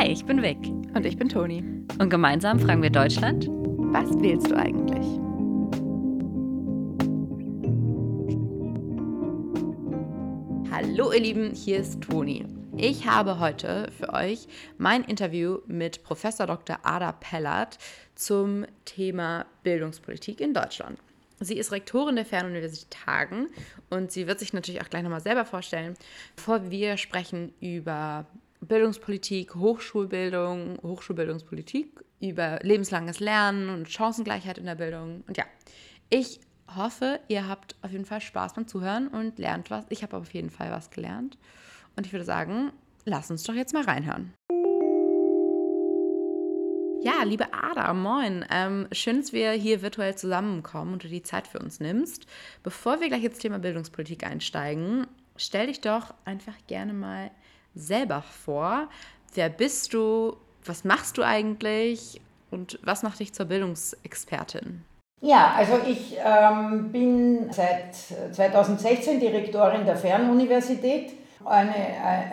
Hi, ich bin Vic. Und ich bin Toni. Und gemeinsam fragen wir Deutschland: Was wählst du eigentlich? Hallo, ihr Lieben, hier ist Toni. Ich habe heute für euch mein Interview mit Professor Dr. Ada Pellert zum Thema Bildungspolitik in Deutschland. Sie ist Rektorin der Fernuniversität Hagen und sie wird sich natürlich auch gleich nochmal selber vorstellen, bevor wir sprechen über Bildungspolitik, Hochschulbildung, Hochschulbildungspolitik, über lebenslanges Lernen und Chancengleichheit in der Bildung. Und ja, ich hoffe, ihr habt auf jeden Fall Spaß beim Zuhören und lernt was. Ich habe auf jeden Fall was gelernt. Und ich würde sagen, lass uns doch jetzt mal reinhören. Ja, liebe Ada, moin. Ähm, schön, dass wir hier virtuell zusammenkommen und du die Zeit für uns nimmst. Bevor wir gleich ins Thema Bildungspolitik einsteigen, stell dich doch einfach gerne mal selber vor. Wer bist du? Was machst du eigentlich? Und was macht dich zur Bildungsexpertin? Ja, also ich ähm, bin seit 2016 Direktorin der Fernuniversität. Eine,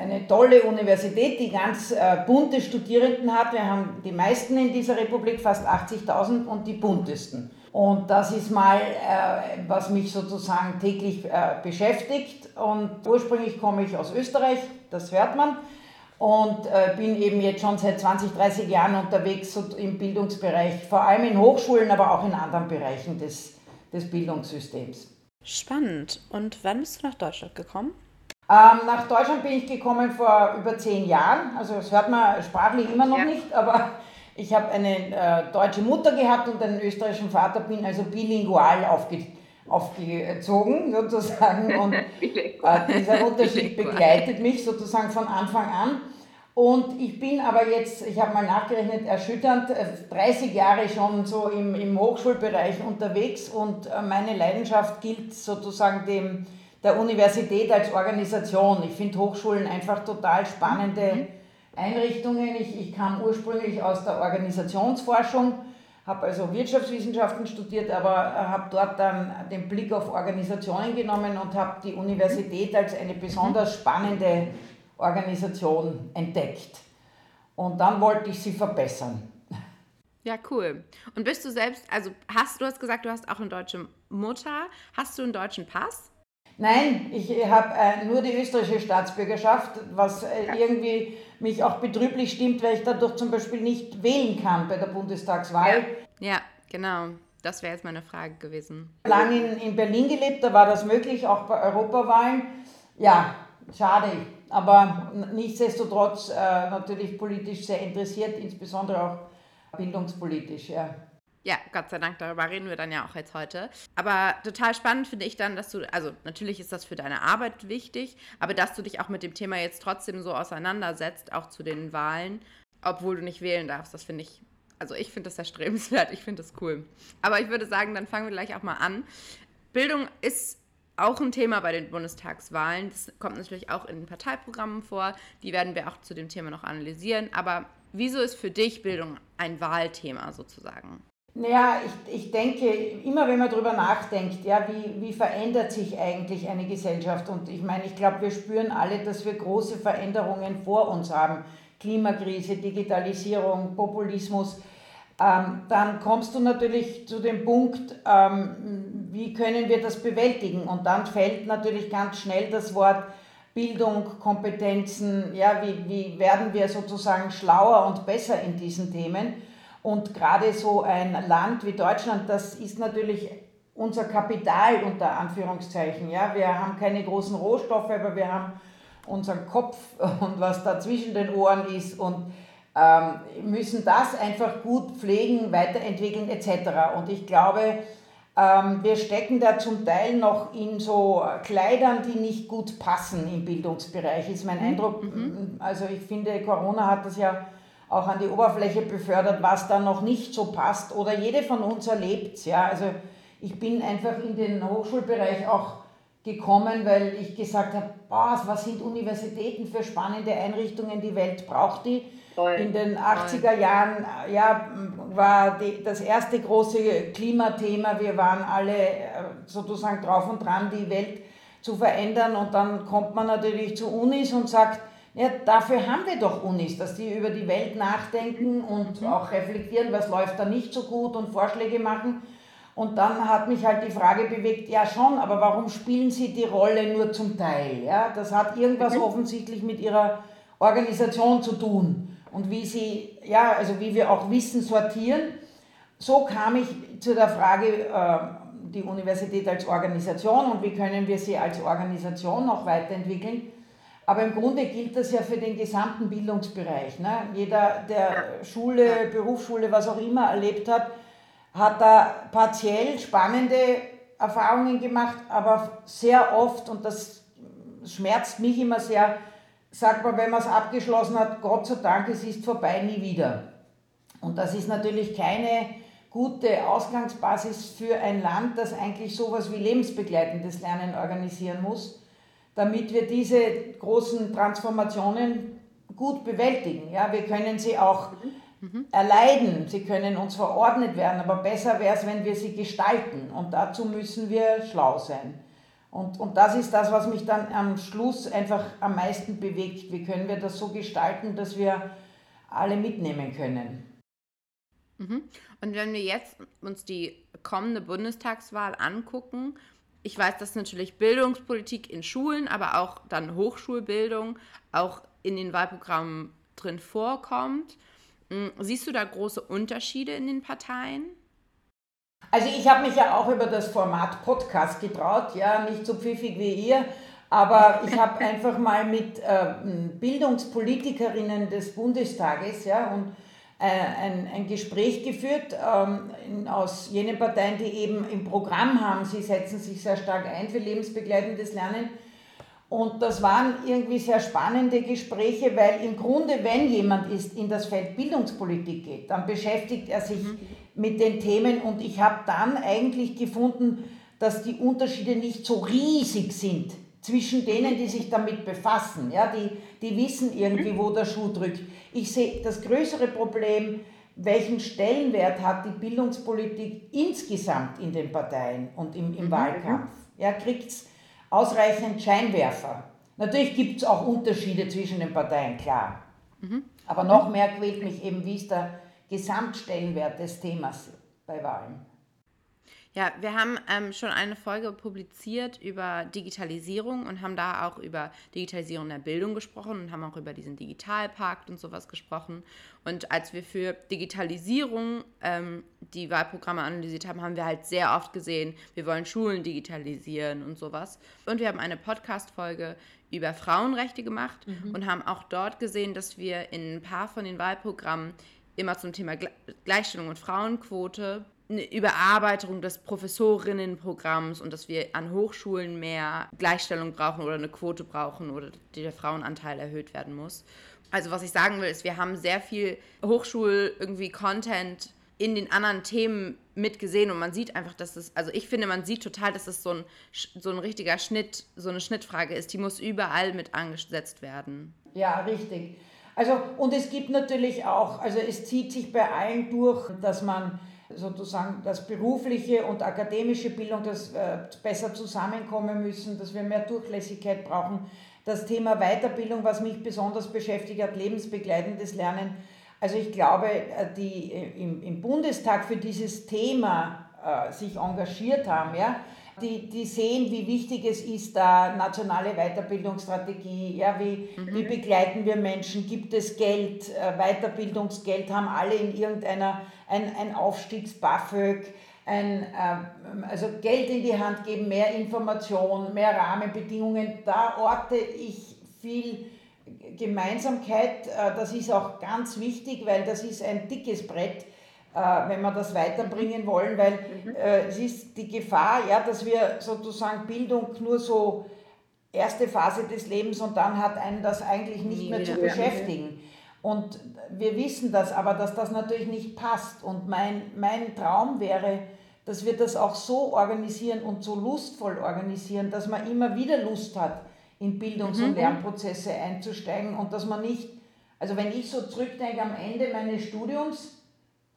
eine tolle Universität, die ganz äh, bunte Studierenden hat. Wir haben die meisten in dieser Republik, fast 80.000 und die buntesten. Und das ist mal, äh, was mich sozusagen täglich äh, beschäftigt. Und ursprünglich komme ich aus Österreich, das hört man. Und äh, bin eben jetzt schon seit 20, 30 Jahren unterwegs im Bildungsbereich, vor allem in Hochschulen, aber auch in anderen Bereichen des, des Bildungssystems. Spannend. Und wann bist du nach Deutschland gekommen? Ähm, nach Deutschland bin ich gekommen vor über zehn Jahren. Also das hört man sprachlich immer noch ja. nicht, aber ich habe eine äh, deutsche Mutter gehabt und einen österreichischen Vater, bin also bilingual aufge, aufgezogen sozusagen. Und äh, dieser Unterschied begleitet mich sozusagen von Anfang an. Und ich bin aber jetzt, ich habe mal nachgerechnet, erschütternd, 30 äh, Jahre schon so im, im Hochschulbereich unterwegs und äh, meine Leidenschaft gilt sozusagen dem, der Universität als Organisation. Ich finde Hochschulen einfach total spannende mhm. Einrichtungen. Ich, ich kam ursprünglich aus der Organisationsforschung, habe also Wirtschaftswissenschaften studiert, aber habe dort dann den Blick auf Organisationen genommen und habe die Universität als eine besonders spannende Organisation entdeckt. Und dann wollte ich sie verbessern. Ja, cool. Und bist du selbst, also hast du hast gesagt, du hast auch eine deutsche Mutter. Hast du einen deutschen Pass? Nein, ich habe äh, nur die österreichische Staatsbürgerschaft, was äh, irgendwie mich auch betrüblich stimmt, weil ich dadurch zum Beispiel nicht wählen kann bei der Bundestagswahl. Ja, ja genau. Das wäre jetzt meine Frage gewesen. Lang in, in Berlin gelebt, da war das möglich, auch bei Europawahlen. Ja, schade. Aber nichtsdestotrotz äh, natürlich politisch sehr interessiert, insbesondere auch bildungspolitisch. Ja. Ja, Gott sei Dank, darüber reden wir dann ja auch jetzt heute. Aber total spannend finde ich dann, dass du, also natürlich ist das für deine Arbeit wichtig, aber dass du dich auch mit dem Thema jetzt trotzdem so auseinandersetzt, auch zu den Wahlen, obwohl du nicht wählen darfst. Das finde ich, also ich finde das erstrebenswert, ich finde das cool. Aber ich würde sagen, dann fangen wir gleich auch mal an. Bildung ist auch ein Thema bei den Bundestagswahlen. Das kommt natürlich auch in Parteiprogrammen vor. Die werden wir auch zu dem Thema noch analysieren. Aber wieso ist für dich Bildung ein Wahlthema sozusagen? Naja, ich, ich denke, immer wenn man darüber nachdenkt, ja, wie, wie verändert sich eigentlich eine Gesellschaft? Und ich meine, ich glaube, wir spüren alle, dass wir große Veränderungen vor uns haben. Klimakrise, Digitalisierung, Populismus. Ähm, dann kommst du natürlich zu dem Punkt, ähm, wie können wir das bewältigen? Und dann fällt natürlich ganz schnell das Wort Bildung, Kompetenzen, ja, wie, wie werden wir sozusagen schlauer und besser in diesen Themen? Und gerade so ein Land wie Deutschland, das ist natürlich unser Kapital unter Anführungszeichen. Ja? Wir haben keine großen Rohstoffe, aber wir haben unseren Kopf und was da zwischen den Ohren ist und ähm, müssen das einfach gut pflegen, weiterentwickeln etc. Und ich glaube, ähm, wir stecken da zum Teil noch in so Kleidern, die nicht gut passen im Bildungsbereich, ist mein mhm. Eindruck. Mhm. Also ich finde, Corona hat das ja auch an die Oberfläche befördert, was da noch nicht so passt. Oder jede von uns erlebt ja. Also ich bin einfach in den Hochschulbereich auch gekommen, weil ich gesagt habe, boah, was sind Universitäten für spannende Einrichtungen, die Welt braucht die. Toll. In den 80er Jahren ja, war die, das erste große Klimathema, wir waren alle äh, sozusagen drauf und dran, die Welt zu verändern und dann kommt man natürlich zu Unis und sagt, Ja, dafür haben wir doch Unis, dass die über die Welt nachdenken und mhm. auch reflektieren, was läuft da nicht so gut und Vorschläge machen. Und dann hat mich halt die Frage bewegt, ja schon, aber warum spielen Sie die Rolle nur zum Teil? Ja, das hat irgendwas mhm. offensichtlich mit Ihrer Organisation zu tun und wie Sie, ja, also wie wir auch Wissen sortieren. So kam ich zu der Frage, äh, die Universität als Organisation und wie können wir sie als Organisation noch weiterentwickeln. Aber im Grunde gilt das ja für den gesamten Bildungsbereich. Ne? Jeder, der Schule, Berufsschule, was auch immer erlebt hat, hat da partiell spannende Erfahrungen gemacht, aber sehr oft, und das schmerzt mich immer sehr, sagt man, wenn man es abgeschlossen hat, Gott sei Dank, es ist vorbei, nie wieder. Und das ist natürlich keine gute Ausgangsbasis für ein Land, das eigentlich sowas wie lebensbegleitendes Lernen organisieren muss, damit wir diese großen Transformationen gut bewältigen. Ja, wir können sie auch mhm. erleiden, sie können uns verordnet werden, aber besser wäre es, wenn wir sie gestalten. Und dazu müssen wir schlau sein. Und, und das ist das, was mich dann am Schluss einfach am meisten bewegt. Wie können wir das so gestalten, dass wir alle mitnehmen können? Mhm. Und wenn wir jetzt uns die kommende Bundestagswahl angucken, ich weiß, dass natürlich Bildungspolitik in Schulen, aber auch dann Hochschulbildung auch in den Wahlprogrammen drin vorkommt. Hm, siehst du da große Unterschiede in den Parteien? Also ich habe mich ja auch über das Format Podcast getraut, ja, nicht so pfiffig wie ihr, aber ich habe einfach mal mit äh, Bildungspolitikerinnen des Bundestages, ja, und ein, ein Gespräch geführt ähm, aus jenen Parteien, die eben im Programm haben, sie setzen sich sehr stark ein für lebensbegleitendes Lernen. Und das waren irgendwie sehr spannende Gespräche, weil im Grunde, wenn jemand ist in das Feld Bildungspolitik geht, dann beschäftigt er sich mhm. mit den Themen und ich habe dann eigentlich gefunden, dass die Unterschiede nicht so riesig sind zwischen denen, die sich damit befassen. Ja, die, die wissen irgendwie, wo der Schuh drückt. Ich sehe das größere Problem, welchen Stellenwert hat die Bildungspolitik insgesamt in den Parteien und im, im mhm. Wahlkampf? Ja, Kriegt es ausreichend Scheinwerfer? Natürlich gibt es auch Unterschiede zwischen den Parteien, klar. Mhm. Aber noch mehr quält mich eben, wie ist der Gesamtstellenwert des Themas bei Wahlen. Ja, wir haben ähm, schon eine Folge publiziert über Digitalisierung und haben da auch über Digitalisierung der Bildung gesprochen und haben auch über diesen Digitalpakt und sowas gesprochen. Und als wir für Digitalisierung ähm, die Wahlprogramme analysiert haben, haben wir halt sehr oft gesehen, wir wollen Schulen digitalisieren und sowas. Und wir haben eine Podcast-Folge über Frauenrechte gemacht mhm. und haben auch dort gesehen, dass wir in ein paar von den Wahlprogrammen immer zum Thema Gleichstellung und Frauenquote eine Überarbeitung des Professorinnenprogramms und dass wir an Hochschulen mehr Gleichstellung brauchen oder eine Quote brauchen oder der Frauenanteil erhöht werden muss. Also was ich sagen will, ist, wir haben sehr viel Hochschul irgendwie Content in den anderen Themen mitgesehen und man sieht einfach, dass es, also ich finde, man sieht total, dass es so ein, so ein richtiger Schnitt, so eine Schnittfrage ist, die muss überall mit angesetzt werden. Ja, richtig. Also und es gibt natürlich auch, also es zieht sich bei allen durch, dass man sozusagen das berufliche und akademische Bildung das äh, besser zusammenkommen müssen, dass wir mehr Durchlässigkeit brauchen. Das Thema Weiterbildung, was mich besonders beschäftigt hat, lebensbegleitendes Lernen. Also ich glaube, äh, die äh, im, im Bundestag für dieses Thema sich engagiert haben, ja, die, die sehen, wie wichtig es ist, da nationale Weiterbildungsstrategie, ja, wie, mhm. wie begleiten wir Menschen, gibt es Geld, äh, Weiterbildungsgeld, haben alle in irgendeiner, ein, ein Aufstiegs-BAföG, ein, äh, also Geld in die Hand geben, mehr Information, mehr Rahmenbedingungen, da orte ich viel Gemeinsamkeit, äh, das ist auch ganz wichtig, weil das ist ein dickes Brett, äh, wenn wir das weiterbringen wollen, weil mhm. äh, es ist die Gefahr, ja, dass wir sozusagen Bildung nur so erste Phase des Lebens und dann hat einen das eigentlich nicht Nie mehr zu beschäftigen. Und wir wissen das, aber dass das natürlich nicht passt. Und mein, mein Traum wäre, dass wir das auch so organisieren und so lustvoll organisieren, dass man immer wieder Lust hat, in Bildungs- und mhm. Lernprozesse einzusteigen und dass man nicht, also wenn ich so zurückdenke am Ende meines Studiums,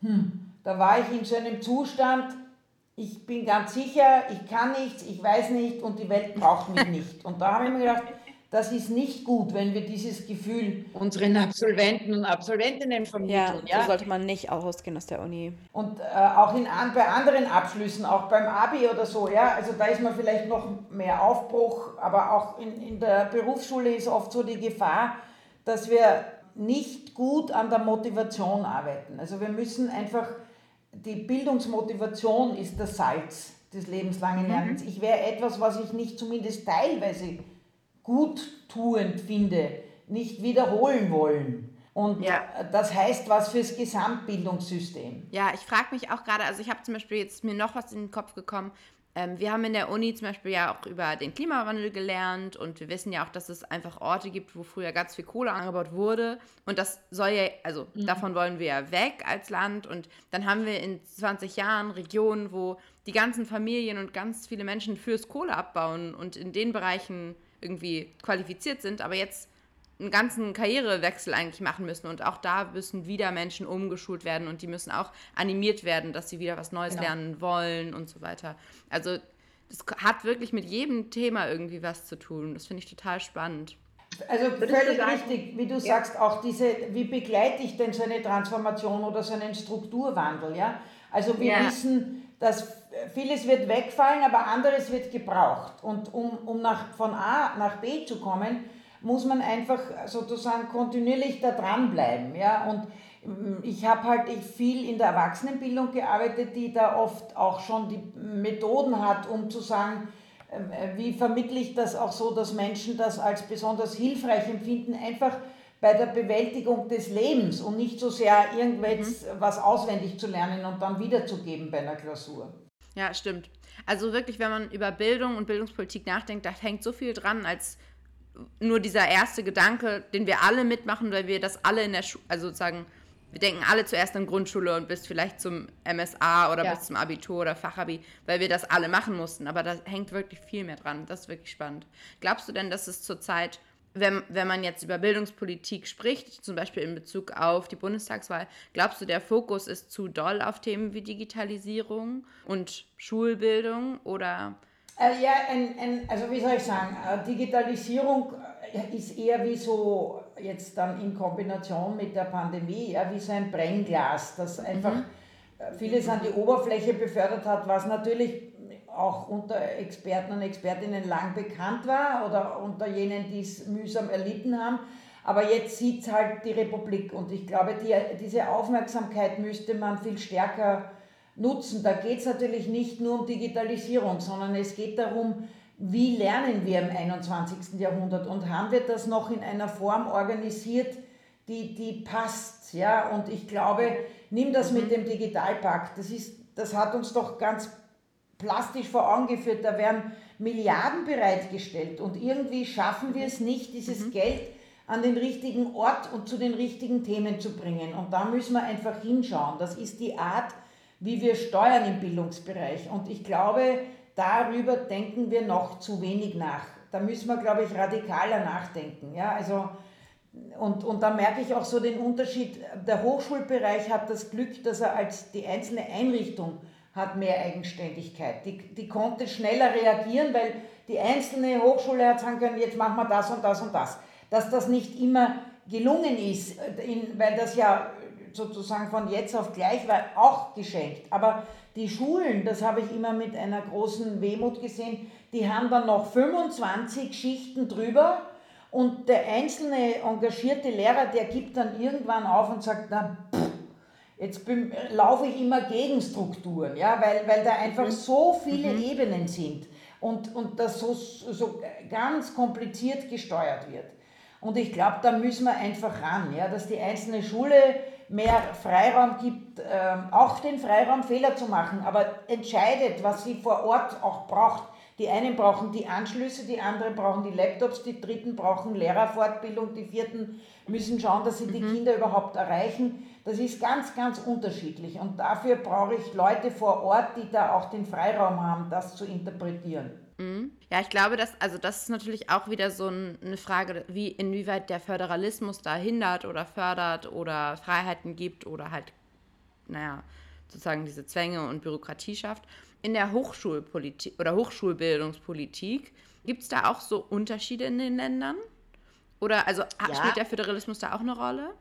hm, da war ich in so einem Zustand, ich bin ganz sicher, ich kann nichts, ich weiß nicht und die Welt braucht mich nicht. Und da habe ich mir gedacht, das ist nicht gut, wenn wir dieses Gefühl unseren Absolventen und Absolventinnen vermitteln. Ja, ja? so sollte man nicht ausgehen aus der Uni. Und äh, auch in, bei anderen Abschlüssen, auch beim Abi oder so, ja, also da ist man vielleicht noch mehr Aufbruch, aber auch in, in der Berufsschule ist oft so die Gefahr, dass wir nicht gut an der Motivation arbeiten. Also wir müssen einfach, die Bildungsmotivation ist das Salz des lebenslangen mhm. Lernens. Mhm. Ich wäre etwas, was ich nicht zumindest teilweise guttuend finde, nicht wiederholen wollen. Und ja. das heißt was fürs Gesamtbildungssystem. Ja, ich frage mich auch gerade, also ich habe zum Beispiel jetzt mir noch was in den Kopf gekommen. Ähm, wir haben in der Uni zum Beispiel ja auch über den Klimawandel gelernt und wir wissen ja auch, dass es einfach Orte gibt, wo früher ganz viel Kohle angebaut wurde. Und das soll ja, also mhm. davon wollen wir ja weg als Land. Und dann haben wir in 20 Jahren Regionen, wo die ganzen Familien und ganz viele Menschen fürs Kohle abbauen und in den Bereichen irgendwie qualifiziert sind, aber jetzt einen ganzen Karrierewechsel eigentlich machen müssen. Und auch da müssen wieder Menschen umgeschult werden und die müssen auch animiert werden, dass sie wieder was Neues genau. lernen wollen und so weiter. Also das hat wirklich mit jedem Thema irgendwie was zu tun. Das finde ich total spannend. Also völlig richtig, wie du ja. sagst, auch diese, wie begleite ich denn so eine Transformation oder so einen Strukturwandel, ja? Also wir ja. wissen, dass vieles wird wegfallen, aber anderes wird gebraucht. Und um, um nach, von A nach B zu kommen, muss man einfach sozusagen kontinuierlich da dranbleiben. Ja? Und mm, ich habe halt viel in der Erwachsenenbildung gearbeitet, die da oft auch schon die Methoden hat, um zu sagen, ähm, äh, wie vermittle ich das auch so, dass Menschen das als besonders hilfreich empfinden, einfach bei der Bewältigung des Lebens und nicht so sehr irgendwas mhm. was auswendig zu lernen und dann wiederzugeben bei einer Klausur. Ja, stimmt. Also wirklich, wenn man über Bildung und Bildungspolitik nachdenkt, da hängt so viel dran, als nur dieser erste Gedanke, den wir alle mitmachen, weil wir das alle in der Schule, also sozusagen, wir denken alle zuerst an Grundschule und bis vielleicht zum MSA oder ja. bis zum Abitur oder Fachabi, weil wir das alle machen mussten. Aber da hängt wirklich viel mehr dran. Das ist wirklich spannend. Glaubst du denn, dass es zurzeit wenn, wenn man jetzt über Bildungspolitik spricht, zum Beispiel in Bezug auf die Bundestagswahl, glaubst du, der Fokus ist zu doll auf Themen wie Digitalisierung und Schulbildung oder? Äh, ja, ein, ein, also wie soll ich sagen, äh, Digitalisierung äh, ist eher wie so jetzt dann in Kombination mit der Pandemie, ja, wie so ein Brennglas, das einfach mhm. vieles an die Oberfläche befördert hat, was natürlich auch unter Experten und Expertinnen lang bekannt war oder unter jenen, die es mühsam erlitten haben. Aber jetzt sieht es halt die Republik und ich glaube, die, diese Aufmerksamkeit müsste man viel stärker nutzen. Da geht es natürlich nicht nur um Digitalisierung, sondern es geht darum, wie lernen wir im 21. Jahrhundert und haben wir das noch in einer Form organisiert, die, die passt. Ja? Und ich glaube, nimm das mit mhm. dem Digitalpakt, das, ist, das hat uns doch ganz plastisch vor Augen geführt, da werden Milliarden bereitgestellt und irgendwie schaffen wir es nicht, dieses mhm. Geld an den richtigen Ort und zu den richtigen Themen zu bringen. Und da müssen wir einfach hinschauen. Das ist die Art, wie wir steuern im Bildungsbereich. Und ich glaube, darüber denken wir noch zu wenig nach. Da müssen wir, glaube ich, radikaler nachdenken. Ja, also, und, und da merke ich auch so den Unterschied. Der Hochschulbereich hat das Glück, dass er als die einzelne Einrichtung hat mehr Eigenständigkeit. Die, die konnte schneller reagieren, weil die einzelne Hochschule hat sagen können, jetzt machen wir das und das und das. Dass das nicht immer gelungen ist, in, weil das ja sozusagen von jetzt auf gleich war, auch geschenkt. Aber die Schulen, das habe ich immer mit einer großen Wehmut gesehen, die haben dann noch 25 Schichten drüber und der einzelne engagierte Lehrer, der gibt dann irgendwann auf und sagt, na, pff, Jetzt laufe ich immer gegen Strukturen, ja, weil, weil da einfach mhm. so viele mhm. Ebenen sind und, und das so, so ganz kompliziert gesteuert wird. Und ich glaube, da müssen wir einfach ran, ja, dass die einzelne Schule mehr Freiraum gibt, äh, auch den Freiraum, Fehler zu machen, aber entscheidet, was sie vor Ort auch braucht. Die einen brauchen die Anschlüsse, die anderen brauchen die Laptops, die dritten brauchen Lehrerfortbildung, die vierten müssen schauen, dass sie die mhm. Kinder überhaupt erreichen. Das ist ganz, ganz unterschiedlich und dafür brauche ich Leute vor Ort, die da auch den Freiraum haben, das zu interpretieren. Mhm. Ja, ich glaube, dass, also das ist natürlich auch wieder so eine Frage, wie inwieweit der Föderalismus da hindert oder fördert oder Freiheiten gibt oder halt, naja, sozusagen diese Zwänge und Bürokratie schafft. In der Hochschulpolitik oder Hochschulbildungspolitik Gibt es da auch so Unterschiede in den Ländern? Oder also ja. spielt der Föderalismus da auch eine Rolle?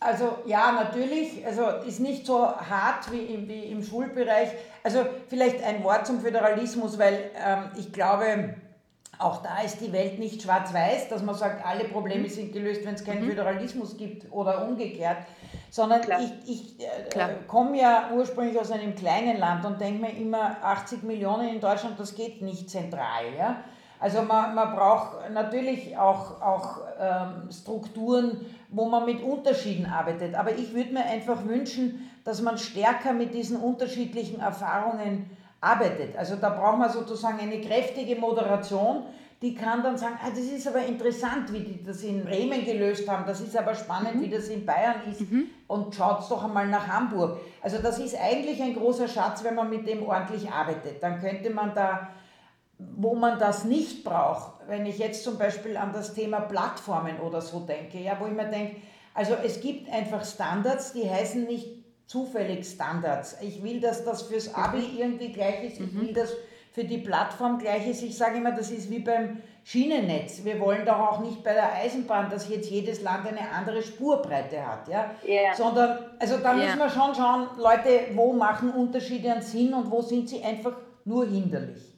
Also ja, natürlich. Also ist nicht so hart wie im, wie im Schulbereich. Also vielleicht ein Wort zum Föderalismus, weil ähm, ich glaube, auch da ist die Welt nicht schwarz-weiß, dass man sagt, alle Probleme mhm. sind gelöst, wenn es keinen mhm. Föderalismus gibt oder umgekehrt. Sondern Klar. ich, ich äh, komme ja ursprünglich aus einem kleinen Land und denke mir immer, 80 Millionen in Deutschland, das geht nicht zentral. Ja? Also man, man braucht natürlich auch, auch ähm, Strukturen, wo man mit Unterschieden arbeitet. Aber ich würde mir einfach wünschen, dass man stärker mit diesen unterschiedlichen Erfahrungen arbeitet. Also da braucht man sozusagen eine kräftige Moderation, die kann dann sagen, ah, das ist aber interessant, wie die das in Bremen gelöst haben, das ist aber spannend, mhm. wie das in Bayern ist mhm. und schaut doch einmal nach Hamburg. Also das ist eigentlich ein großer Schatz, wenn man mit dem ordentlich arbeitet. Dann könnte man da wo man das nicht braucht, wenn ich jetzt zum Beispiel an das Thema Plattformen oder so denke, ja, wo ich mir denke, also es gibt einfach Standards, die heißen nicht zufällig Standards. Ich will, dass das fürs Abi irgendwie gleich ist, ich will, dass für die Plattform gleich ist. Ich sage immer, das ist wie beim Schienennetz. Wir wollen doch auch nicht bei der Eisenbahn, dass jetzt jedes Land eine andere Spurbreite hat, ja? Yeah. Sondern, also da yeah. müssen wir schon schauen, Leute, wo machen Unterschiede einen Sinn und wo sind sie einfach nur hinderlich.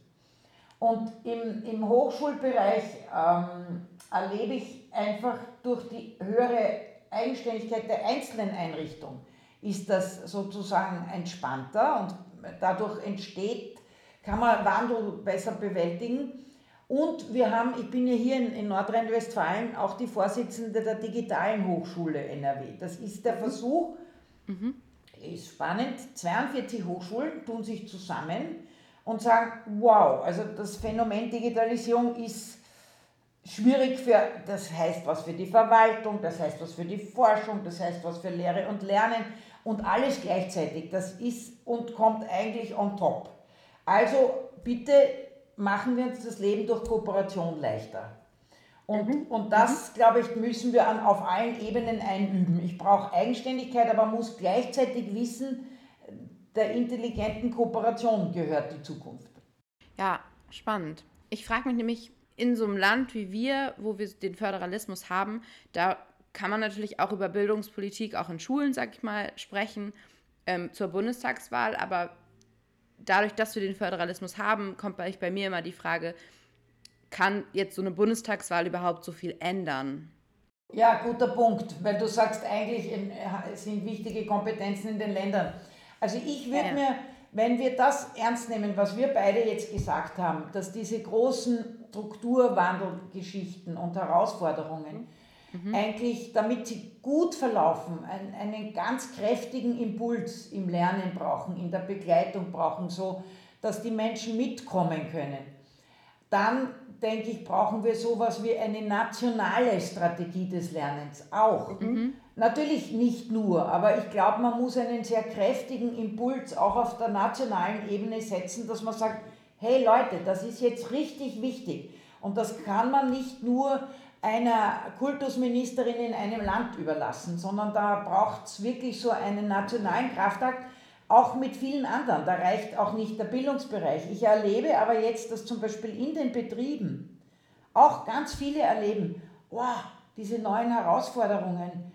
Und im, im Hochschulbereich ähm, erlebe ich einfach durch die höhere Eigenständigkeit der einzelnen Einrichtungen, ist das sozusagen entspannter und dadurch entsteht, kann man Wandel besser bewältigen. Und wir haben, ich bin ja hier in, in Nordrhein-Westfalen auch die Vorsitzende der Digitalen Hochschule NRW. Das ist der mhm. Versuch, mhm. ist spannend, 42 Hochschulen tun sich zusammen und sagen, wow, also das Phänomen Digitalisierung ist schwierig für, das heißt was für die Verwaltung, das heißt was für die Forschung, das heißt was für Lehre und Lernen und alles gleichzeitig. Das ist und kommt eigentlich on top. Also bitte machen wir uns das Leben durch Kooperation leichter. Und, mhm. und das, mhm. glaube ich, müssen wir an, auf allen Ebenen einüben. Ich brauche Eigenständigkeit, aber muss gleichzeitig wissen, der intelligenten Kooperation gehört die Zukunft. Ja, spannend. Ich frage mich nämlich, in so einem Land wie wir, wo wir den Föderalismus haben, da kann man natürlich auch über Bildungspolitik, auch in Schulen, sag ich mal, sprechen, ähm, zur Bundestagswahl. Aber dadurch, dass wir den Föderalismus haben, kommt bei, bei mir immer die Frage, kann jetzt so eine Bundestagswahl überhaupt so viel ändern? Ja, guter Punkt, weil du sagst eigentlich, es sind wichtige Kompetenzen in den Ländern. Also ich würde ja. mir, wenn wir das ernst nehmen, was wir beide jetzt gesagt haben, dass diese großen Strukturwandelgeschichten und Herausforderungen mhm. eigentlich, damit sie gut verlaufen, einen, einen ganz kräftigen Impuls im Lernen brauchen, in der Begleitung brauchen, so dass die Menschen mitkommen können, dann denke ich, brauchen wir sowas wie eine nationale Strategie des Lernens auch. Mhm. Natürlich nicht nur, aber ich glaube, man muss einen sehr kräftigen Impuls auch auf der nationalen Ebene setzen, dass man sagt, hey Leute, das ist jetzt richtig wichtig. Und das kann man nicht nur einer Kultusministerin in einem Land überlassen, sondern da braucht es wirklich so einen nationalen Kraftakt, auch mit vielen anderen. Da reicht auch nicht der Bildungsbereich. Ich erlebe aber jetzt, dass zum Beispiel in den Betrieben auch ganz viele erleben, wow, diese neuen Herausforderungen,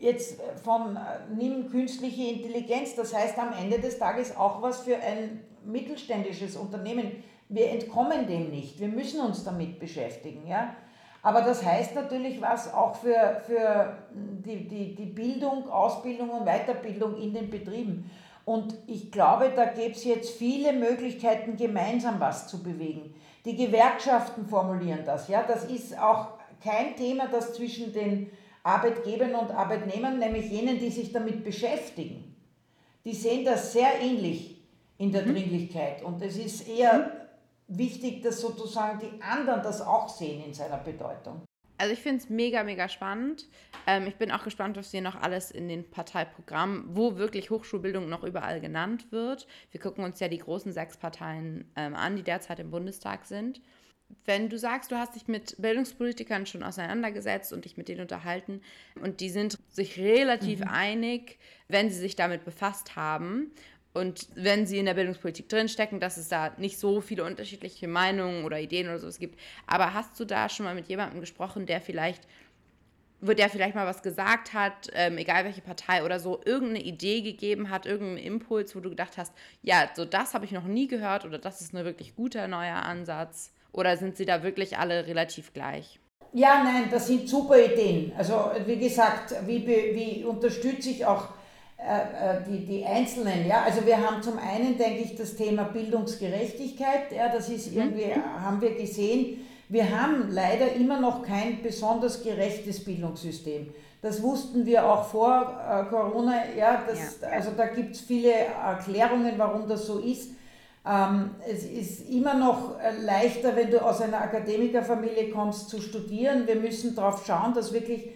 jetzt von äh, nimm künstliche Intelligenz, das heißt am Ende des Tages auch was für ein mittelständisches Unternehmen. Wir entkommen dem nicht, wir müssen uns damit beschäftigen. Ja? Aber das heißt natürlich was auch für, für die, die, die Bildung, Ausbildung und Weiterbildung in den Betrieben. Und ich glaube, da gäbe es jetzt viele Möglichkeiten, gemeinsam was zu bewegen. Die Gewerkschaften formulieren das. Ja? Das ist auch kein Thema, das zwischen den Arbeitgebern und Arbeitnehmern, nämlich jenen, die sich damit beschäftigen, die sehen das sehr ähnlich in der mhm. Dringlichkeit. Und es ist eher mhm. wichtig, dass sozusagen die anderen das auch sehen in seiner Bedeutung. Also ich finde es mega, mega spannend. Ähm, ich bin auch gespannt, was hier noch alles in den Parteiprogrammen, wo wirklich Hochschulbildung noch überall genannt wird. Wir gucken uns ja die großen sechs Parteien ähm, an, die derzeit im Bundestag sind wenn du sagst, du hast dich mit Bildungspolitikern schon auseinandergesetzt und dich mit denen unterhalten und die sind sich relativ mhm. einig, wenn sie sich damit befasst haben. und wenn sie in der Bildungspolitik drinstecken, dass es da nicht so viele unterschiedliche Meinungen oder Ideen oder sowas gibt. Aber hast du da schon mal mit jemandem gesprochen, der vielleicht, der vielleicht mal was gesagt hat, ähm, egal welche Partei oder so, irgendeine Idee gegeben hat, irgendeinen Impuls, wo du gedacht hast, ja, so das habe ich noch nie gehört oder das ist ein wirklich guter neuer Ansatz? Oder sind sie da wirklich alle relativ gleich? Ja, nein, das sind super Ideen. Also wie gesagt, wie, wie unterstütze ich auch äh, äh, die, die Einzelnen, ja, also wir haben zum einen, denke ich, das Thema Bildungsgerechtigkeit, ja, das ist mhm. irgendwie, haben wir gesehen, wir haben leider immer noch kein besonders gerechtes Bildungssystem. Das wussten wir auch vor äh, Corona, ja, das, ja. also da gibt es viele Erklärungen, warum das so ist. Ähm, es ist immer noch leichter, wenn du aus einer Akademikerfamilie kommst, zu studieren. Wir müssen darauf schauen, dass wirklich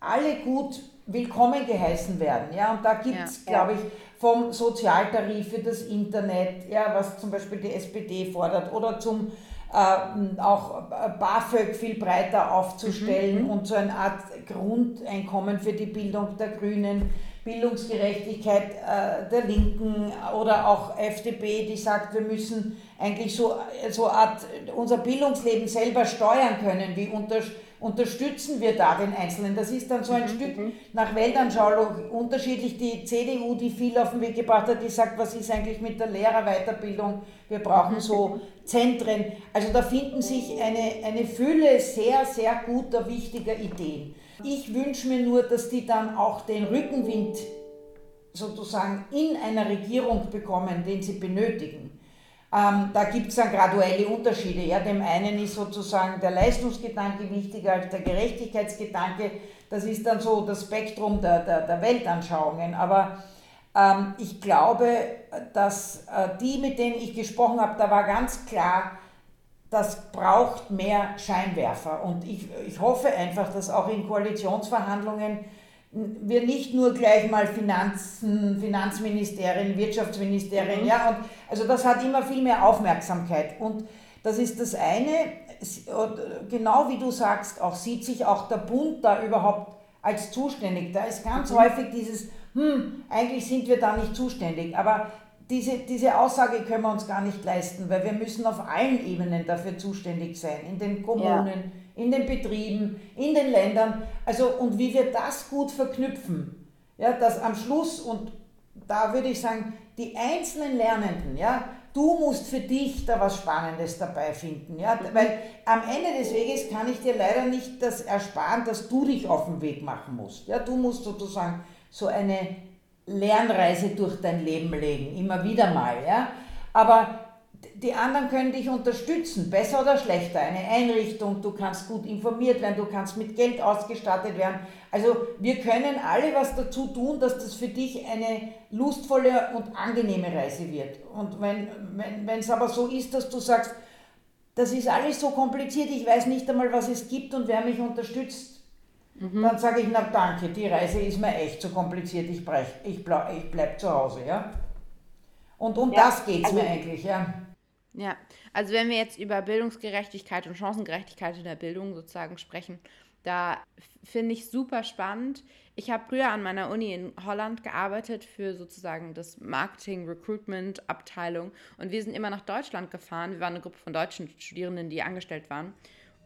alle gut willkommen geheißen werden. Ja? Und da gibt es, ja. glaube ich, vom Sozialtarif für das Internet, ja, was zum Beispiel die SPD fordert, oder zum äh, auch BAföG viel breiter aufzustellen mhm. und so eine Art Grundeinkommen für die Bildung der Grünen, Bildungsgerechtigkeit äh, der Linken oder auch FDP, die sagt, wir müssen eigentlich so, so Art unser Bildungsleben selber steuern können, wie unter unterstützen wir da den Einzelnen. Das ist dann so ein mhm, Stück mhm. nach Weltanschauung unterschiedlich. Die CDU, die viel auf den Weg gebracht hat, die sagt, was ist eigentlich mit der Lehrerweiterbildung? Wir brauchen so mhm. Zentren. Also da finden sich eine, eine Fülle sehr, sehr guter, wichtiger Ideen. Ich wünsche mir nur, dass die dann auch den Rückenwind sozusagen in einer Regierung bekommen, den sie benötigen. Ähm, da gibt es dann graduelle Unterschiede. Ja. Dem einen ist sozusagen der Leistungsgedanke wichtiger als der Gerechtigkeitsgedanke. Das ist dann so das Spektrum der, der, der Weltanschauungen. Aber ähm, ich glaube, dass äh, die, mit denen ich gesprochen habe, da war ganz klar, das braucht mehr Scheinwerfer. Und ich, ich hoffe einfach, dass auch in Koalitionsverhandlungen wir nicht nur gleich mal Finanzen, Finanzministerin, Wirtschaftsministerin, mhm. ja, und also das hat immer viel mehr Aufmerksamkeit. Und das ist das eine, genau wie du sagst, auch sieht sich auch der Bund da überhaupt als zuständig. Da ist ganz mhm. häufig dieses, hm, eigentlich sind wir da nicht zuständig. Aber diese, diese Aussage können wir uns gar nicht leisten, weil wir müssen auf allen Ebenen dafür zuständig sein, in den Kommunen, ja. in den Betrieben, in den Ländern. Also, und wie wir das gut verknüpfen, ja, dass am Schluss, und da würde ich sagen, die einzelnen Lernenden, ja, du musst für dich da was Spannendes dabei finden, ja, weil am Ende des Weges kann ich dir leider nicht das ersparen, dass du dich auf den Weg machen musst, ja, du musst sozusagen so eine Lernreise durch dein Leben legen, immer wieder mal, ja, aber die anderen können dich unterstützen, besser oder schlechter. Eine Einrichtung, du kannst gut informiert werden, du kannst mit Geld ausgestattet werden. Also wir können alle was dazu tun, dass das für dich eine lustvolle und angenehme Reise wird. Und wenn wenn es aber so ist, dass du sagst, das ist alles so kompliziert, ich weiß nicht einmal, was es gibt und wer mich unterstützt, mhm. dann sage ich, na danke, die Reise ist mir echt zu kompliziert, ich, brech, ich, bleib, ich bleib zu Hause. Ja? Und um ja, das geht es also, mir eigentlich. Ja. Ja, also wenn wir jetzt über Bildungsgerechtigkeit und Chancengerechtigkeit in der Bildung sozusagen sprechen, da finde ich super spannend. Ich habe früher an meiner Uni in Holland gearbeitet für sozusagen das Marketing Recruitment Abteilung und wir sind immer nach Deutschland gefahren. Wir waren eine Gruppe von deutschen Studierenden, die angestellt waren.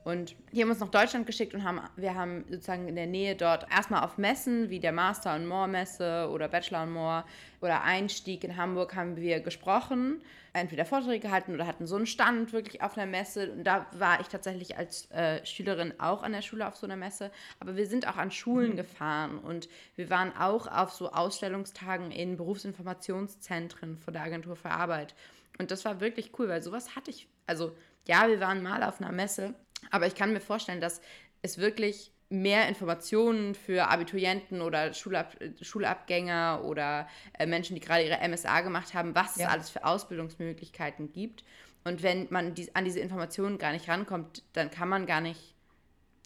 Und die haben uns nach Deutschland geschickt und haben, wir haben sozusagen in der Nähe dort erstmal auf Messen wie der Master und More Messe oder Bachelor und More oder Einstieg in Hamburg haben wir gesprochen, entweder Vorträge gehalten oder hatten so einen Stand wirklich auf einer Messe. Und da war ich tatsächlich als äh, Schülerin auch an der Schule auf so einer Messe. Aber wir sind auch an Schulen mhm. gefahren und wir waren auch auf so Ausstellungstagen in Berufsinformationszentren von der Agentur für Arbeit. Und das war wirklich cool, weil sowas hatte ich, also ja, wir waren mal auf einer Messe, aber ich kann mir vorstellen, dass es wirklich mehr Informationen für Abiturienten oder Schulab Schulabgänger oder äh, Menschen, die gerade ihre MSA gemacht haben, was ja. es alles für Ausbildungsmöglichkeiten gibt. Und wenn man die, an diese Informationen gar nicht rankommt, dann kann man gar nicht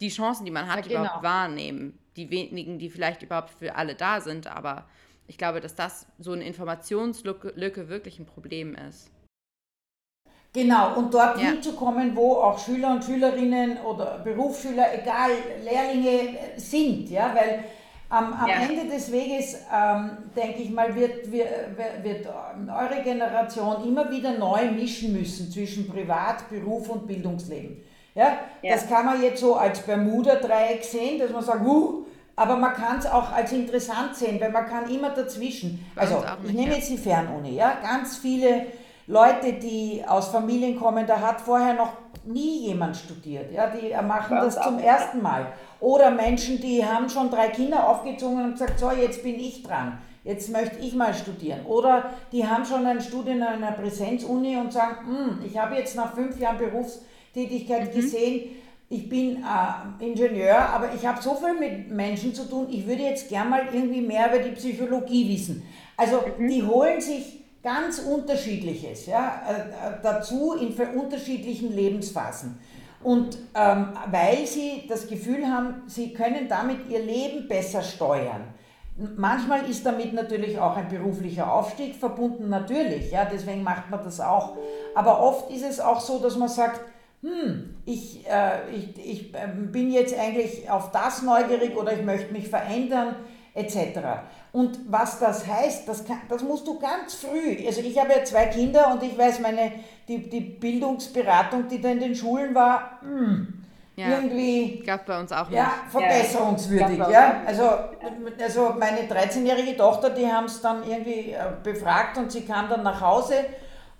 die Chancen, die man hat, ja, genau. überhaupt wahrnehmen. Die wenigen, die vielleicht überhaupt für alle da sind. Aber ich glaube, dass das so eine Informationslücke wirklich ein Problem ist. Genau, und dort ja. hinzukommen, wo auch Schüler und Schülerinnen oder Berufsschüler, egal, Lehrlinge sind, ja, weil am, am ja. Ende des Weges, ähm, denke ich mal, wird, wird, wird eure Generation immer wieder neu mischen müssen zwischen Privat, Beruf und Bildungsleben. Ja? ja. Das kann man jetzt so als Bermuda-Dreieck sehen, dass man sagt, uh, aber man kann es auch als interessant sehen, weil man kann immer dazwischen. Also ich nehme jetzt die Fernuni, ja, ganz viele Leute, die aus Familien kommen, da hat vorher noch nie jemand studiert. Ja, die machen das zum ersten Mal. Oder Menschen, die haben schon drei Kinder aufgezogen und gesagt, so, jetzt bin ich dran. Jetzt möchte ich mal studieren. Oder die haben schon ein Studium in einer Präsenzuni und sagen, hm, ich habe jetzt nach fünf Jahren Berufstätigkeit mhm. gesehen, ich bin äh, Ingenieur, aber ich habe so viel mit Menschen zu tun, ich würde jetzt gern mal irgendwie mehr über die Psychologie wissen. Also mhm. die holen sich ganz unterschiedliches ja, äh, äh, dazu in unterschiedlichen Lebensphasen. Und ähm, weil sie das Gefühl haben, sie können damit ihr Leben besser steuern. Manchmal ist damit natürlich auch ein beruflicher Aufstieg verbunden, natürlich, ja, deswegen macht man das auch. Aber oft ist es auch so, dass man sagt, hm, ich, äh, ich, ich ähm, bin jetzt eigentlich auf das neugierig oder ich möchte mich verändern, etc. Und was das heißt, das, kann, das musst du ganz früh, also ich habe ja zwei Kinder und ich weiß, meine, die, die Bildungsberatung, die da in den Schulen war, mh, hm, ja, irgendwie gab bei uns auch ja, nicht. verbesserungswürdig. Ja, ja. Also, also meine 13-jährige Tochter, die haben es dann irgendwie äh, befragt und sie kam dann nach Hause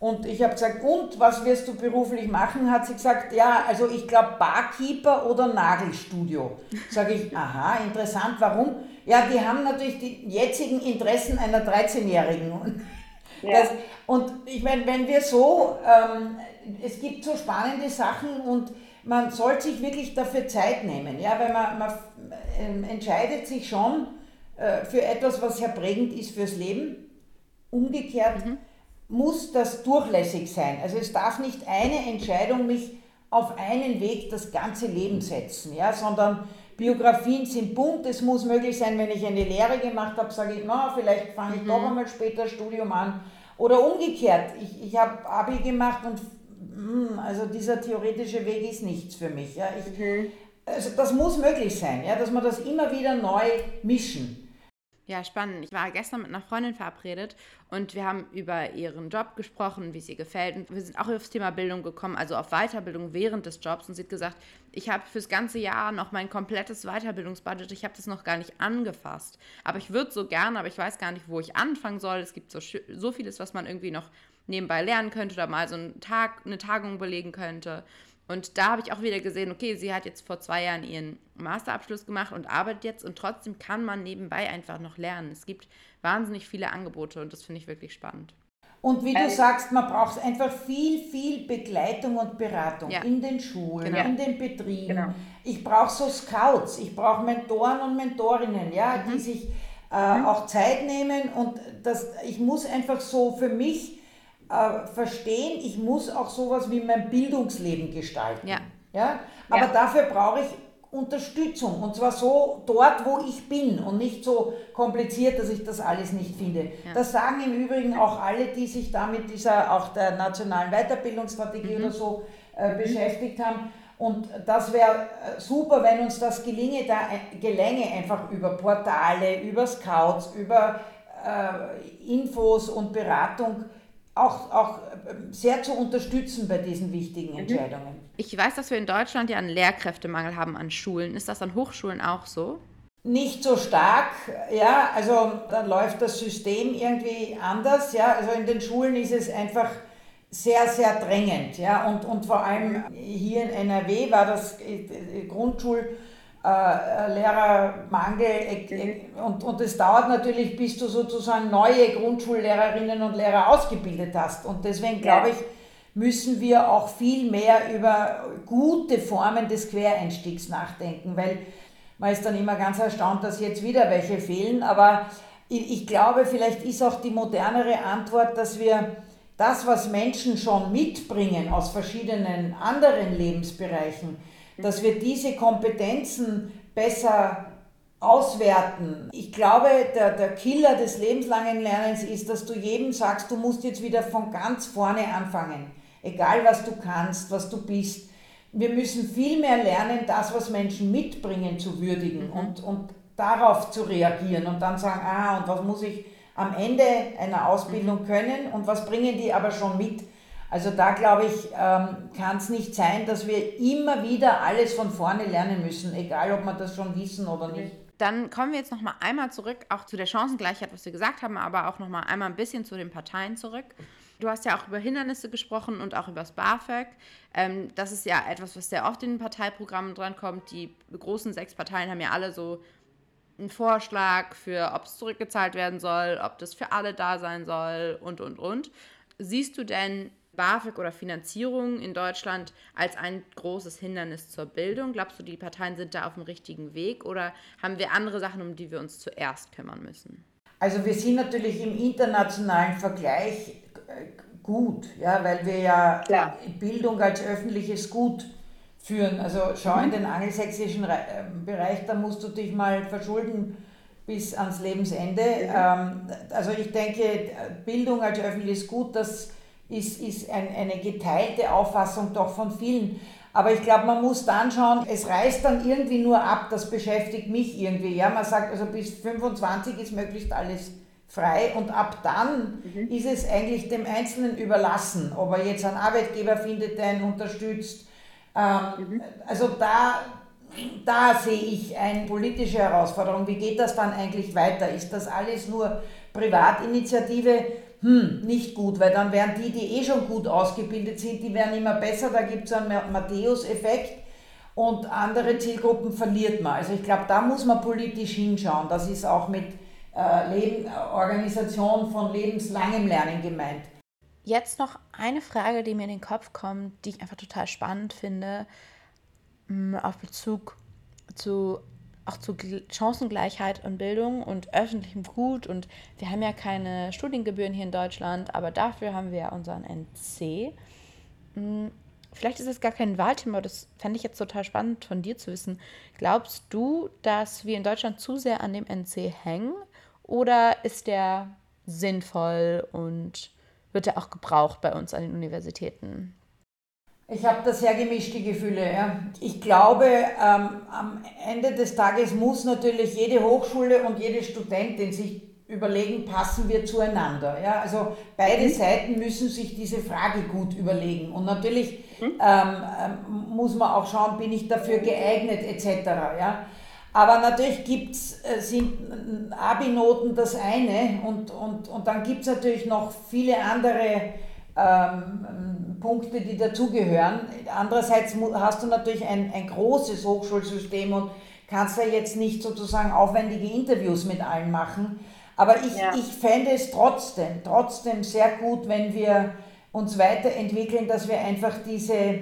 und ich habe gesagt, und was wirst du beruflich machen? Hat sie gesagt, ja, also ich glaube Barkeeper oder Nagelstudio. Sage ich, aha, interessant, warum? Ja, die haben natürlich die jetzigen Interessen einer 13-Jährigen. Ja. und ich meine, wenn wir so, ähm, es gibt so spannende Sachen und man sollte sich wirklich dafür Zeit nehmen, ja, weil man, man äh, entscheidet sich schon äh, für etwas, was sehr prägend ist fürs Leben. Umgekehrt mhm. Muss das durchlässig sein. Also es darf nicht eine Entscheidung mich auf einen Weg das ganze Leben setzen, ja, sondern Biografien sind bunt, es muss möglich sein, wenn ich eine Lehre gemacht habe, sage ich, na, vielleicht fange ich mhm. doch einmal später Studium an. Oder umgekehrt, ich, ich habe Abi gemacht und mh, hm, also dieser theoretische Weg ist nichts für mich. Ja. Ich, mhm. also das muss möglich sein, ja, dass wir das immer wieder neu mischen. Ja, spannend. Ich war gestern mit einer Freundin verabredet und wir haben über ihren Job gesprochen, wie es ihr gefällt. Und wir sind auch aufs Thema Bildung gekommen, also auf Weiterbildung während des Jobs. Und sie hat gesagt, ich habe fürs ganze Jahr noch mein komplettes Weiterbildungsbudget. Ich habe das noch gar nicht angefasst. Aber ich würde so gerne, aber ich weiß gar nicht, wo ich anfangen soll. Es gibt so, so vieles, was man irgendwie noch nebenbei lernen könnte oder mal so einen Tag, eine Tagung belegen könnte. Und da habe ich auch wieder gesehen, okay, sie hat jetzt vor zwei Jahren ihren Masterabschluss gemacht und arbeitet jetzt und trotzdem kann man nebenbei einfach noch lernen. Es gibt wahnsinnig viele Angebote und das finde ich wirklich spannend. Und wie du sagst, man braucht einfach viel, viel Begleitung und Beratung ja. in den Schulen, genau. in den Betrieben. Genau. Ich brauche so Scouts, ich brauche Mentoren und Mentorinnen, ja, mhm. die sich äh, mhm. auch Zeit nehmen und das, ich muss einfach so für mich äh, verstehen, ich muss auch sowas wie mein Bildungsleben gestalten. Ja. Ja? Aber ja. dafür brauche ich Unterstützung und zwar so dort, wo ich bin und nicht so kompliziert, dass ich das alles nicht finde. Ja. Das sagen im Übrigen auch alle, die sich da mit dieser, auch der nationalen Weiterbildungsstrategie mhm. oder so äh, mhm. beschäftigt haben. Und das wäre äh, super, wenn uns das gelinge, da gelänge einfach über Portale, über Scouts, über äh, Infos und Beratung auch, auch ähm, sehr zu unterstützen bei diesen wichtigen mhm. Entscheidungen. Ich weiß, dass wir in Deutschland ja einen Lehrkräftemangel haben an Schulen. Ist das an Hochschulen auch so? Nicht so stark, ja, also da läuft das System irgendwie anders, ja, also in den Schulen ist es einfach sehr, sehr drängend, ja, und, und vor allem hier in NRW war das äh, Grundschul- äh, Lehrermangel äh, und, und es dauert natürlich, bis du sozusagen neue Grundschullehrerinnen und Lehrer ausgebildet hast. Und deswegen glaube ich, müssen wir auch viel mehr über gute Formen des Quereinstiegs nachdenken, weil man ist dann immer ganz erstaunt, dass jetzt wieder welche fehlen. Aber ich, ich glaube, vielleicht ist auch die modernere Antwort, dass wir das, was Menschen schon mitbringen aus verschiedenen anderen Lebensbereichen, dass wir diese Kompetenzen besser auswerten. Ich glaube, der, der Killer des lebenslangen Lernens ist, dass du jedem sagst, du musst jetzt wieder von ganz vorne anfangen. Egal was du kannst, was du bist. Wir müssen viel mehr lernen, das, was Menschen mitbringen, zu würdigen. Mhm. Und, und darauf zu reagieren und dann sagen, ah, und was muss ich am Ende einer Ausbildung können und was bringen die aber schon mit? Also da glaube ich, ähm, kann es nicht sein, dass wir immer wieder alles von vorne lernen müssen, egal ob wir das schon wissen oder nicht. Dann kommen wir jetzt noch mal einmal zurück, auch zu der Chancengleichheit, was wir gesagt haben, aber auch noch mal einmal ein bisschen zu den Parteien zurück. Du hast ja auch über Hindernisse gesprochen und auch über das BAföG. Ähm, das ist ja etwas, was sehr oft in den Parteiprogrammen drankommt. Die großen sechs Parteien haben ja alle so einen Vorschlag für, ob es zurückgezahlt werden soll, ob das für alle da sein soll und, und, und. Siehst du denn BAföG oder Finanzierung in Deutschland als ein großes Hindernis zur Bildung? Glaubst du, die Parteien sind da auf dem richtigen Weg oder haben wir andere Sachen, um die wir uns zuerst kümmern müssen? Also wir sind natürlich im internationalen Vergleich äh, gut, ja, weil wir ja Klar. Bildung als öffentliches Gut führen. Also schau mhm. in den angelsächsischen äh, Bereich, da musst du dich mal verschulden bis ans Lebensende. Mhm. Also ich denke, Bildung als öffentliches Gut, das ist, ist ein, eine geteilte Auffassung doch von vielen. Aber ich glaube, man muss dann schauen, es reißt dann irgendwie nur ab, das beschäftigt mich irgendwie. Ja, man sagt, also bis 25 ist möglichst alles frei und ab dann mhm. ist es eigentlich dem Einzelnen überlassen, ob er jetzt einen Arbeitgeber findet, der ihn unterstützt. Ähm, mhm. Also da, da sehe ich eine politische Herausforderung. Wie geht das dann eigentlich weiter? Ist das alles nur Privatinitiative? Hm, nicht gut, weil dann werden die, die eh schon gut ausgebildet sind, die werden immer besser. Da gibt es einen Matthäus-Effekt und andere Zielgruppen verliert man. Also ich glaube, da muss man politisch hinschauen. Das ist auch mit äh, Leben, Organisation von lebenslangem Lernen gemeint. Jetzt noch eine Frage, die mir in den Kopf kommt, die ich einfach total spannend finde, mm, auf Bezug zu auch zu Chancengleichheit und Bildung und öffentlichem Gut. Und wir haben ja keine Studiengebühren hier in Deutschland, aber dafür haben wir ja unseren NC. Mm, vielleicht ist es gar kein Wahlthema, das fände ich jetzt total spannend von dir zu wissen. Glaubst du, dass wir in Deutschland zu sehr an dem NC hängen oder ist der sinnvoll und wird er auch gebraucht bei uns an den Universitäten? Ich habe da sehr gemischte Gefühle. Ja. Ich glaube, ähm, am Ende des Tages muss natürlich jede Hochschule und jede Studentin sich überlegen, passen wir zueinander. Ja? Also beide mhm. Seiten müssen sich diese Frage gut überlegen. Und natürlich mhm. ähm, ähm, muss man auch schauen, bin ich dafür geeignet etc. Ja? Aber natürlich gibt's, äh, sind Abi-Noten das eine und, und, und dann gibt es natürlich noch viele andere ähm, Punkte, die dazugehören. Andererseits hast du natürlich ein, ein großes Hochschulsystem und kannst da jetzt nicht sozusagen aufwendige Interviews mit allen machen. Aber ich, ja. ich fände es trotzdem, trotzdem sehr gut, wenn wir uns weiterentwickeln, dass wir einfach diese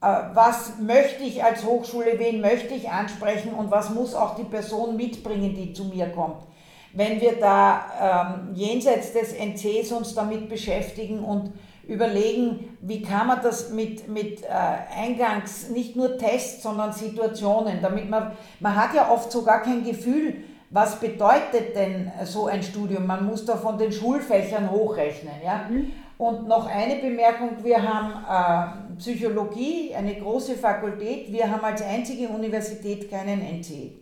äh, was möchte ich als Hochschule, wen möchte ich ansprechen und was muss auch die Person mitbringen, die zu mir kommt. Wenn wir da ähm, jenseits des NCs uns damit beschäftigen und überlegen, wie kann man das mit, mit äh, Eingangs, nicht nur Tests, sondern Situationen, damit man, man hat ja oft so gar kein Gefühl, was bedeutet denn so ein Studium? Man muss da von den Schulfächern hochrechnen. Ja? Mhm. Und noch eine Bemerkung, wir haben äh, Psychologie, eine große Fakultät, wir haben als einzige Universität keinen NC.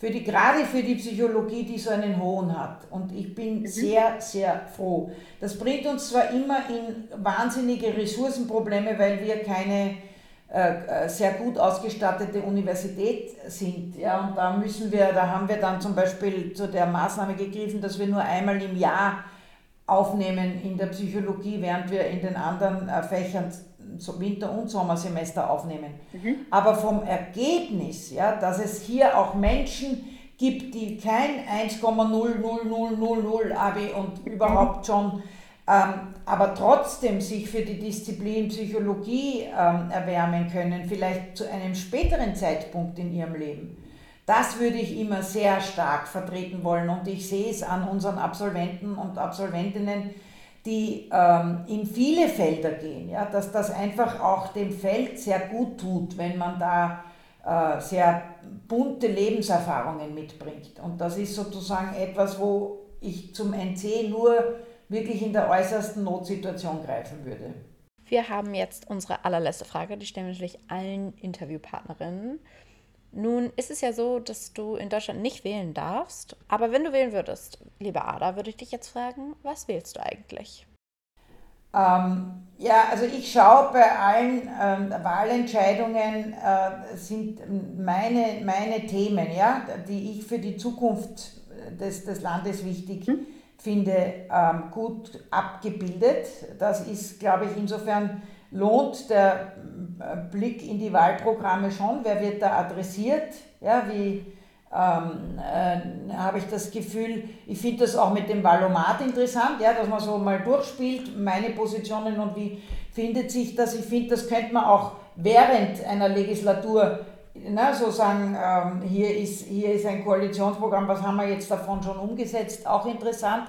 Für die, gerade für die Psychologie, die so einen hohen hat. Und ich bin mhm. sehr, sehr froh. Das bringt uns zwar immer in wahnsinnige Ressourcenprobleme, weil wir keine äh, äh, sehr gut ausgestattete Universität sind. Ja, und da müssen wir, da haben wir dann zum Beispiel zu der Maßnahme gegriffen, dass wir nur einmal im Jahr aufnehmen in der Psychologie, während wir in den anderen äh, Fächern Winter- und Sommersemester aufnehmen. Mhm. Aber vom Ergebnis, ja, dass es hier auch Menschen gibt, die kein 1,00000 AB und mhm. überhaupt schon, ähm, aber trotzdem sich für die Disziplin Psychologie ähm, erwärmen können, vielleicht zu einem späteren Zeitpunkt in ihrem Leben. Das würde ich immer sehr stark vertreten wollen und ich sehe es an unseren Absolventen und Absolventinnen, die ähm, in viele Felder gehen, ja, dass das einfach auch dem Feld sehr gut tut, wenn man da äh, sehr bunte Lebenserfahrungen mitbringt. Und das ist sozusagen etwas, wo ich zum NC nur wirklich in der äußersten Notsituation greifen würde. Wir haben jetzt unsere allerletzte Frage, die stellen wir natürlich allen Interviewpartnerinnen. Nun ist es ja so, dass du in Deutschland nicht wählen darfst. Aber wenn du wählen würdest, liebe Ada, würde ich dich jetzt fragen, was wählst du eigentlich? Ähm, ja, also ich schaue bei allen ähm, Wahlentscheidungen äh, sind meine, meine Themen, ja, die ich für die Zukunft des, des Landes wichtig hm. finde, ähm, gut abgebildet. Das ist, glaube ich, insofern lohnt der äh, Blick in die Wahlprogramme schon. Wer wird da adressiert? Ja, wie ähm, äh, habe ich das Gefühl, ich finde das auch mit dem Valomat interessant, ja, dass man so mal durchspielt, meine Positionen und wie findet sich das. Ich finde, das könnte man auch während einer Legislatur na, so sagen, ähm, hier, ist, hier ist ein Koalitionsprogramm, was haben wir jetzt davon schon umgesetzt, auch interessant.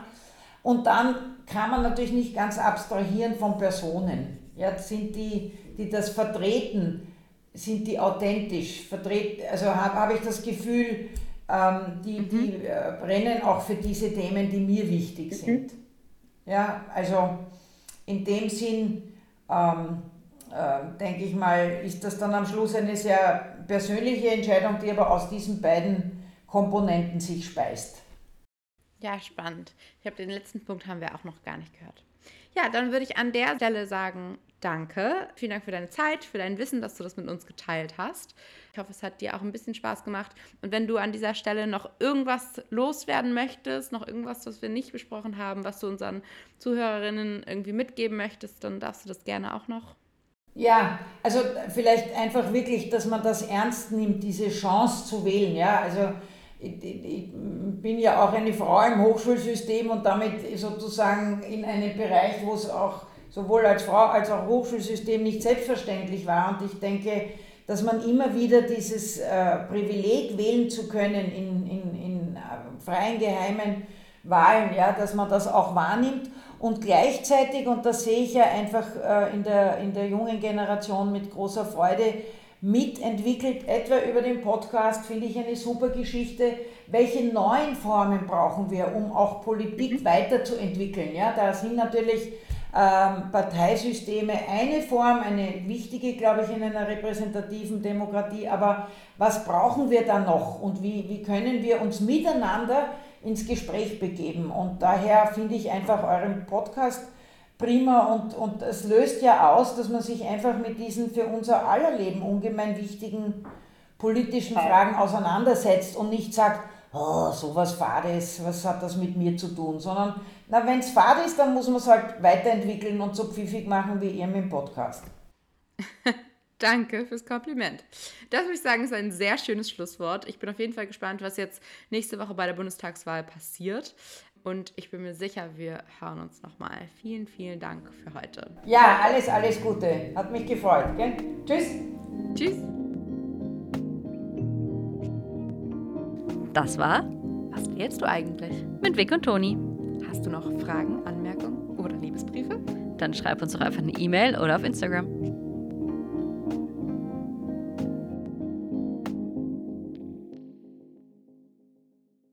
Und dann kann man natürlich nicht ganz abstrahieren von Personen. Ja, sind die, die das vertreten, sind die authentisch? Vertret, also habe hab ich das Gefühl, ähm, die, mhm. die äh, brennen auch für diese Themen, die mir wichtig mhm. sind. Ja, also in dem Sinn, ähm, äh, denke ich mal, ist das dann am Schluss eine sehr persönliche Entscheidung, die aber aus diesen beiden Komponenten sich speist. Ja, spannend. Ich habe den letzten Punkt haben wir auch noch gar nicht gehört. Ja, dann würde ich an der Stelle sagen, danke. Vielen Dank für deine Zeit, für dein Wissen, dass du das mit uns geteilt hast. Ich hoffe, es hat dir auch ein bisschen Spaß gemacht. Und wenn du an dieser Stelle noch irgendwas loswerden möchtest, noch irgendwas, was wir nicht besprochen haben, was du unseren Zuhörerinnen irgendwie mitgeben möchtest, dann darfst du das gerne auch noch. Ja, also vielleicht einfach wirklich, dass man das ernst nimmt, diese Chance zu wählen. Ja, also ich, ich bin ja auch eine Frau im Hochschulsystem und damit sozusagen in einem Bereich, wo es auch sowohl als Frau als auch Hochschulsystem nicht selbstverständlich war. Und ich denke, dass man immer wieder dieses äh, Privileg wählen zu können in, in, in äh, freien, geheimen Wahlen, ja, dass man das auch wahrnimmt und gleichzeitig, und das sehe ich ja einfach äh, in, der, in der jungen Generation mit großer Freude, mitentwickelt, etwa über den Podcast, finde ich eine super Geschichte. Welche neuen Formen brauchen wir, um auch Politik weiterzuentwickeln? Ja, da sind natürlich ähm, Parteisysteme eine Form, eine wichtige, glaube ich, in einer repräsentativen Demokratie. Aber was brauchen wir da noch und wie, wie können wir uns miteinander ins Gespräch begeben? Und daher finde ich einfach euren Podcast prima und, und es löst ja aus, dass man sich einfach mit diesen für unser aller Leben ungemein wichtigen politischen Fragen auseinandersetzt und nicht sagt, oh, sowas Fades, was hat das mit mir zu tun, sondern na, wenn es fad ist, dann muss man es halt weiterentwickeln und so pfiffig machen wie ihr mit dem Podcast. Danke fürs Kompliment. Das würde ich sagen, ist ein sehr schönes Schlusswort. Ich bin auf jeden Fall gespannt, was jetzt nächste Woche bei der Bundestagswahl passiert. Und ich bin mir sicher, wir hören uns nochmal. Vielen, vielen Dank für heute. Ja, alles, alles Gute. Hat mich gefreut. Gell? Tschüss. Tschüss. Das war Was wählst du eigentlich? Mit Vic und Toni. Hast du noch Fragen, Anmerkungen oder Liebesbriefe? Dann schreib uns doch einfach eine E-Mail oder auf Instagram.